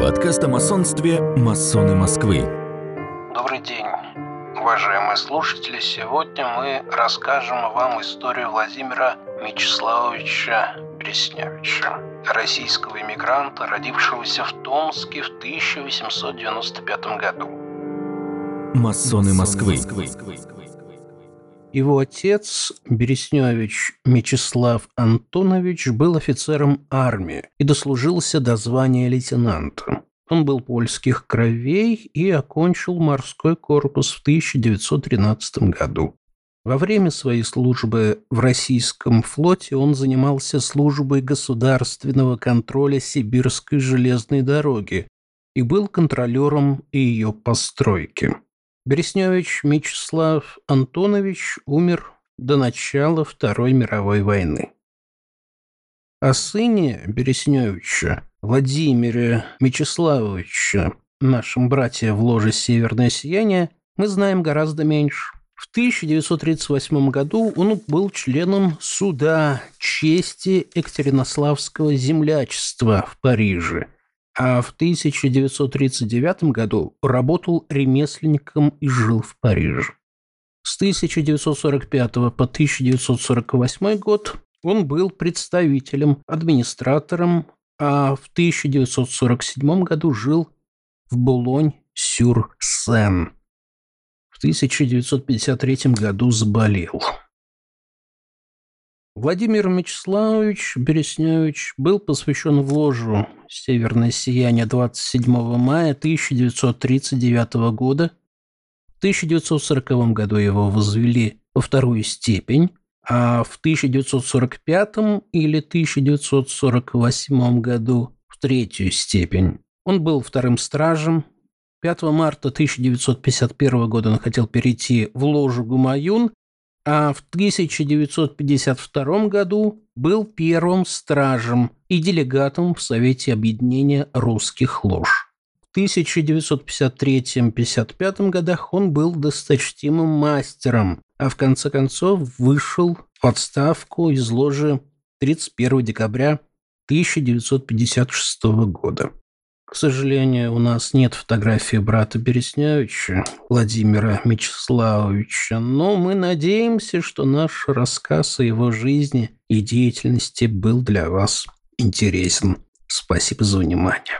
Подкаст о масонстве «Масоны Москвы». Добрый день, уважаемые слушатели. Сегодня мы расскажем вам историю Владимира Мячеславовича Пресневича, российского иммигранта, родившегося в Томске в 1895 году. Масоны Москвы. Его отец, Бересневич Мечислав Антонович, был офицером армии и дослужился до звания лейтенанта. Он был польских кровей и окончил морской корпус в 1913 году. Во время своей службы в российском флоте он занимался службой государственного контроля Сибирской железной дороги и был контролером ее постройки. Бересневич Мечислав Антонович умер до начала Второй мировой войны. О сыне Бересневича, Владимире Мечиславовиче, нашем брате в ложе «Северное сияние», мы знаем гораздо меньше. В 1938 году он был членом суда чести Екатеринославского землячества в Париже – а в 1939 году работал ремесленником и жил в Париже. С 1945 по 1948 год он был представителем, администратором, а в 1947 году жил в Булонь-сюр-Сен. В 1953 году заболел. Владимир Мячеславович Бересневич был посвящен в ложу «Северное сияние» 27 мая 1939 года. В 1940 году его возвели во вторую степень, а в 1945 или 1948 году в третью степень. Он был вторым стражем. 5 марта 1951 года он хотел перейти в ложу Гумаюн, а в 1952 году был первым стражем и делегатом в Совете объединения русских лож. В 1953-55 годах он был досточтимым мастером, а в конце концов вышел в отставку из ложи 31 декабря 1956 года. К сожалению, у нас нет фотографии брата Береснявича, Владимира Мечиславовича, но мы надеемся, что наш рассказ о его жизни и деятельности был для вас интересен. Спасибо за внимание.